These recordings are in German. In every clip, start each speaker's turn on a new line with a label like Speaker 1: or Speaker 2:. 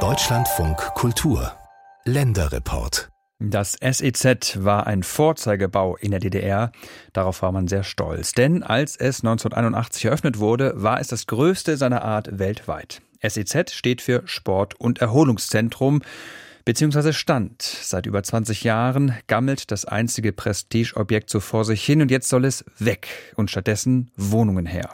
Speaker 1: Deutschlandfunk Kultur Länderreport
Speaker 2: das SEZ war ein Vorzeigebau in der DDR. Darauf war man sehr stolz. Denn als es 1981 eröffnet wurde, war es das größte seiner Art weltweit. SEZ steht für Sport- und Erholungszentrum beziehungsweise stand. Seit über 20 Jahren gammelt das einzige Prestigeobjekt so vor sich hin und jetzt soll es weg und stattdessen Wohnungen her.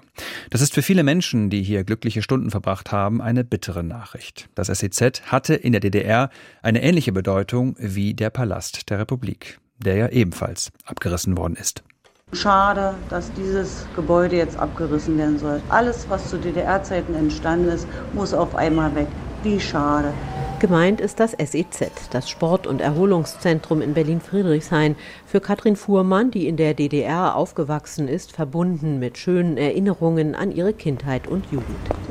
Speaker 2: Das ist für viele Menschen, die hier glückliche Stunden verbracht haben, eine bittere Nachricht. Das SEZ hatte in der DDR eine ähnliche Bedeutung wie der Palast der Republik, der ja ebenfalls abgerissen worden ist.
Speaker 3: Schade, dass dieses Gebäude jetzt abgerissen werden soll. Alles, was zu DDR-Zeiten entstanden ist, muss auf einmal weg. Wie schade.
Speaker 4: Gemeint ist das SEZ, das Sport- und Erholungszentrum in Berlin-Friedrichshain. Für Katrin Fuhrmann, die in der DDR aufgewachsen ist, verbunden mit schönen Erinnerungen an ihre Kindheit und Jugend.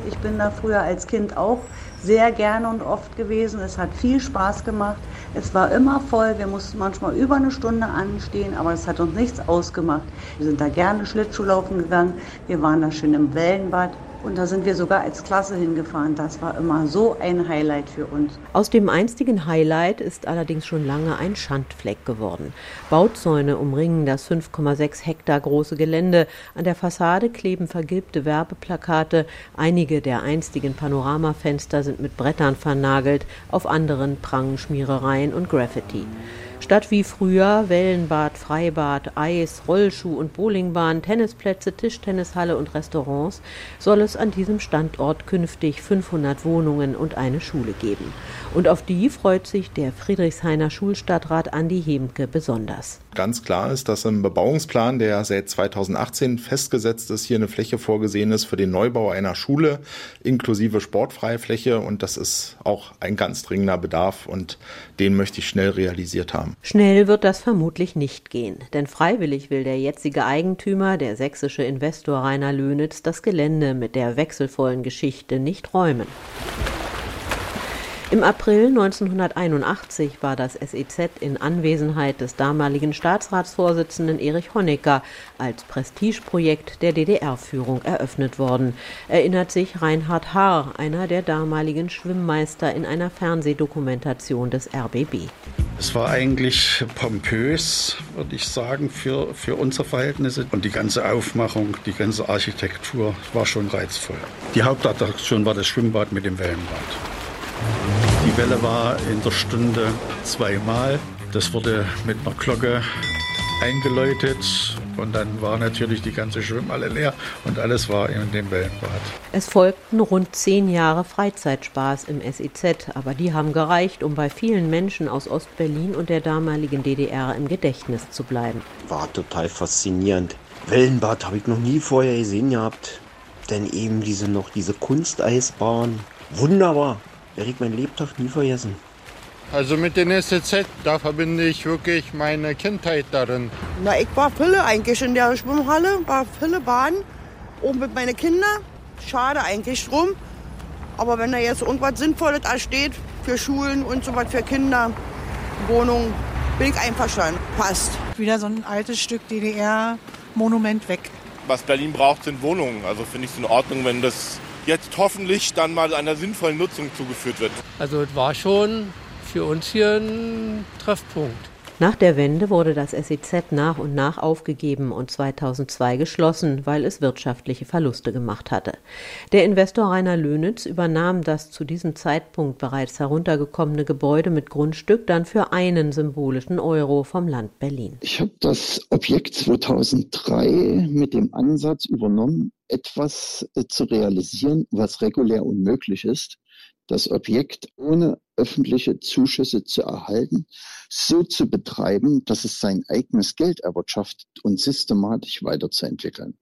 Speaker 3: Ich bin da früher als Kind auch sehr gerne und oft gewesen. Es hat viel Spaß gemacht. Es war immer voll. Wir mussten manchmal über eine Stunde anstehen, aber es hat uns nichts ausgemacht. Wir sind da gerne Schlittschuhlaufen gegangen. Wir waren da schön im Wellenbad. Und da sind wir sogar als Klasse hingefahren. Das war immer so ein Highlight für uns.
Speaker 4: Aus dem einstigen Highlight ist allerdings schon lange ein Schandfleck geworden. Bauzäune umringen das 5,6 Hektar große Gelände. An der Fassade kleben vergilbte Werbeplakate. Einige der einstigen Panoramafenster sind mit Brettern vernagelt. Auf anderen prangen Schmierereien und Graffiti. Statt wie früher Wellenbad, Freibad, Eis, Rollschuh und Bowlingbahn, Tennisplätze, Tischtennishalle und Restaurants soll es an diesem Standort künftig 500 Wohnungen und eine Schule geben. Und auf die freut sich der Friedrichshainer Schulstadtrat Andi Hemke besonders.
Speaker 5: Ganz klar ist, dass im Bebauungsplan, der seit 2018 festgesetzt ist, hier eine Fläche vorgesehen ist für den Neubau einer Schule inklusive Sportfreifläche und das ist auch ein ganz dringender Bedarf und den möchte ich schnell realisiert haben.
Speaker 4: Schnell wird das vermutlich nicht gehen, denn freiwillig will der jetzige Eigentümer, der sächsische Investor Rainer Löhnitz, das Gelände mit der wechselvollen Geschichte nicht räumen. Im April 1981 war das SEZ in Anwesenheit des damaligen Staatsratsvorsitzenden Erich Honecker als Prestigeprojekt der DDR-Führung eröffnet worden, erinnert sich Reinhard Haar, einer der damaligen Schwimmmeister in einer Fernsehdokumentation des RBB.
Speaker 6: Es war eigentlich pompös, würde ich sagen, für, für unsere Verhältnisse. Und die ganze Aufmachung, die ganze Architektur war schon reizvoll. Die Hauptattraktion war das Schwimmbad mit dem Wellenbad. Die Welle war in der Stunde zweimal. Das wurde mit einer Glocke eingeläutet und dann war natürlich die ganze Schwimmhalle leer und alles war in dem Wellenbad.
Speaker 4: Es folgten rund zehn Jahre Freizeitspaß im SEZ, aber die haben gereicht, um bei vielen Menschen aus Ostberlin und der damaligen DDR im Gedächtnis zu bleiben.
Speaker 7: War total faszinierend. Wellenbad habe ich noch nie vorher gesehen gehabt. Denn eben diese noch diese Kunsteisbahn. Wunderbar. Werde ich mein Lebtag nie vergessen.
Speaker 8: Also mit den SZ, da verbinde ich wirklich meine Kindheit darin.
Speaker 9: Na, ich war Fülle eigentlich in der Schwimmhalle, war Fülle Bahn, oben mit meinen Kindern. Schade eigentlich drum. Aber wenn da jetzt irgendwas Sinnvolles da steht, für Schulen und so was für Kinder, Wohnungen, bin ich einverstanden. Passt.
Speaker 10: Wieder so ein altes Stück DDR-Monument weg.
Speaker 11: Was Berlin braucht, sind Wohnungen. Also finde ich es in Ordnung, wenn das jetzt hoffentlich dann mal einer sinnvollen Nutzung zugeführt wird.
Speaker 12: Also es war schon für uns hier ein Treffpunkt.
Speaker 4: Nach der Wende wurde das SEZ nach und nach aufgegeben und 2002 geschlossen, weil es wirtschaftliche Verluste gemacht hatte. Der Investor Rainer Löhnitz übernahm das zu diesem Zeitpunkt bereits heruntergekommene Gebäude mit Grundstück dann für einen symbolischen Euro vom Land Berlin.
Speaker 13: Ich habe das Objekt 2003 mit dem Ansatz übernommen, etwas äh, zu realisieren, was regulär unmöglich ist das Objekt ohne öffentliche Zuschüsse zu erhalten, so zu betreiben, dass es sein eigenes Geld erwirtschaftet und systematisch weiterzuentwickeln.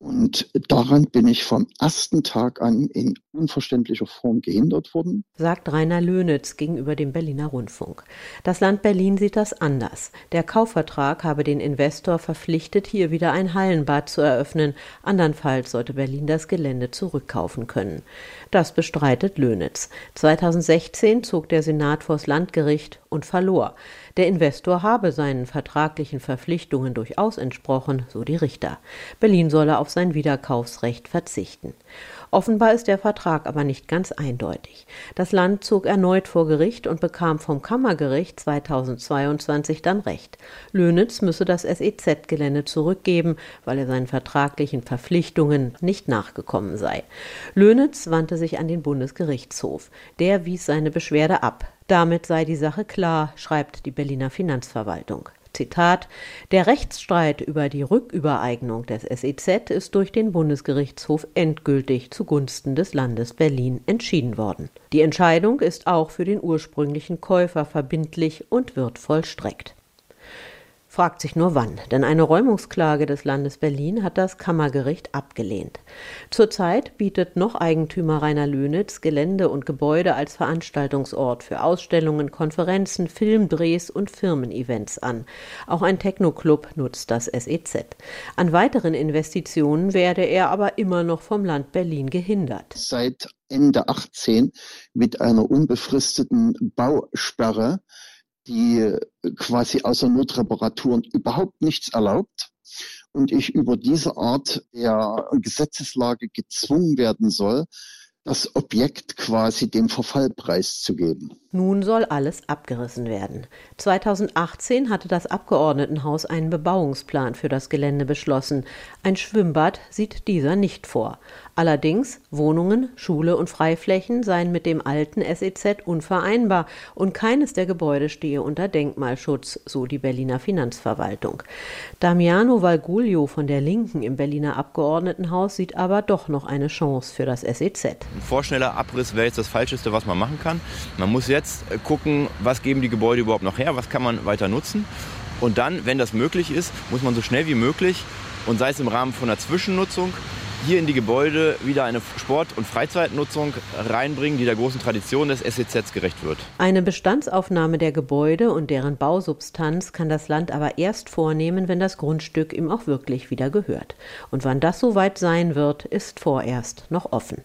Speaker 13: Und daran bin ich vom ersten Tag an in unverständlicher Form gehindert worden.
Speaker 4: Sagt Rainer Löhnitz gegenüber dem Berliner Rundfunk. Das Land Berlin sieht das anders. Der Kaufvertrag habe den Investor verpflichtet, hier wieder ein Hallenbad zu eröffnen. Andernfalls sollte Berlin das Gelände zurückkaufen können. Das bestreitet Löhnitz. 2016 zog der Senat vors Landgericht und verlor. Der Investor habe seinen vertraglichen Verpflichtungen durchaus entsprochen, so die Richter. Berlin solle auf sein Wiederkaufsrecht verzichten. Offenbar ist der Vertrag aber nicht ganz eindeutig. Das Land zog erneut vor Gericht und bekam vom Kammergericht 2022 dann Recht. Löhnitz müsse das SEZ-Gelände zurückgeben, weil er seinen vertraglichen Verpflichtungen nicht nachgekommen sei. Löhnitz wandte sich an den Bundesgerichtshof. Der wies seine Beschwerde ab. Damit sei die Sache klar, schreibt die Berliner Finanzverwaltung. Zitat Der Rechtsstreit über die Rückübereignung des SEZ ist durch den Bundesgerichtshof endgültig zugunsten des Landes Berlin entschieden worden. Die Entscheidung ist auch für den ursprünglichen Käufer verbindlich und wird vollstreckt fragt sich nur wann, denn eine Räumungsklage des Landes Berlin hat das Kammergericht abgelehnt. Zurzeit bietet noch Eigentümer Rainer Löhnitz Gelände und Gebäude als Veranstaltungsort für Ausstellungen, Konferenzen, Filmdrehs und Firmen-Events an. Auch ein Techno-Club nutzt das SEZ. An weiteren Investitionen werde er aber immer noch vom Land Berlin gehindert.
Speaker 13: Seit Ende 18 mit einer unbefristeten Bausperre die quasi außer Notreparaturen überhaupt nichts erlaubt und ich über diese Art der Gesetzeslage gezwungen werden soll, das Objekt quasi dem Verfall preiszugeben.
Speaker 4: Nun soll alles abgerissen werden. 2018 hatte das Abgeordnetenhaus einen Bebauungsplan für das Gelände beschlossen. Ein Schwimmbad sieht dieser nicht vor. Allerdings Wohnungen, Schule und Freiflächen seien mit dem alten SEZ unvereinbar und keines der Gebäude stehe unter Denkmalschutz, so die Berliner Finanzverwaltung. Damiano Valguglio von der Linken im Berliner Abgeordnetenhaus sieht aber doch noch eine Chance für das SEZ.
Speaker 14: Ein vorschneller Abriss wäre jetzt das Falscheste, was man machen kann. Man muss jetzt gucken, was geben die Gebäude überhaupt noch her, was kann man weiter nutzen. Und dann, wenn das möglich ist, muss man so schnell wie möglich und sei es im Rahmen von einer Zwischennutzung hier in die Gebäude wieder eine Sport- und Freizeitnutzung reinbringen, die der großen Tradition des SEZ gerecht wird.
Speaker 4: Eine Bestandsaufnahme der Gebäude und deren Bausubstanz kann das Land aber erst vornehmen, wenn das Grundstück ihm auch wirklich wieder gehört. Und wann das soweit sein wird, ist vorerst noch offen.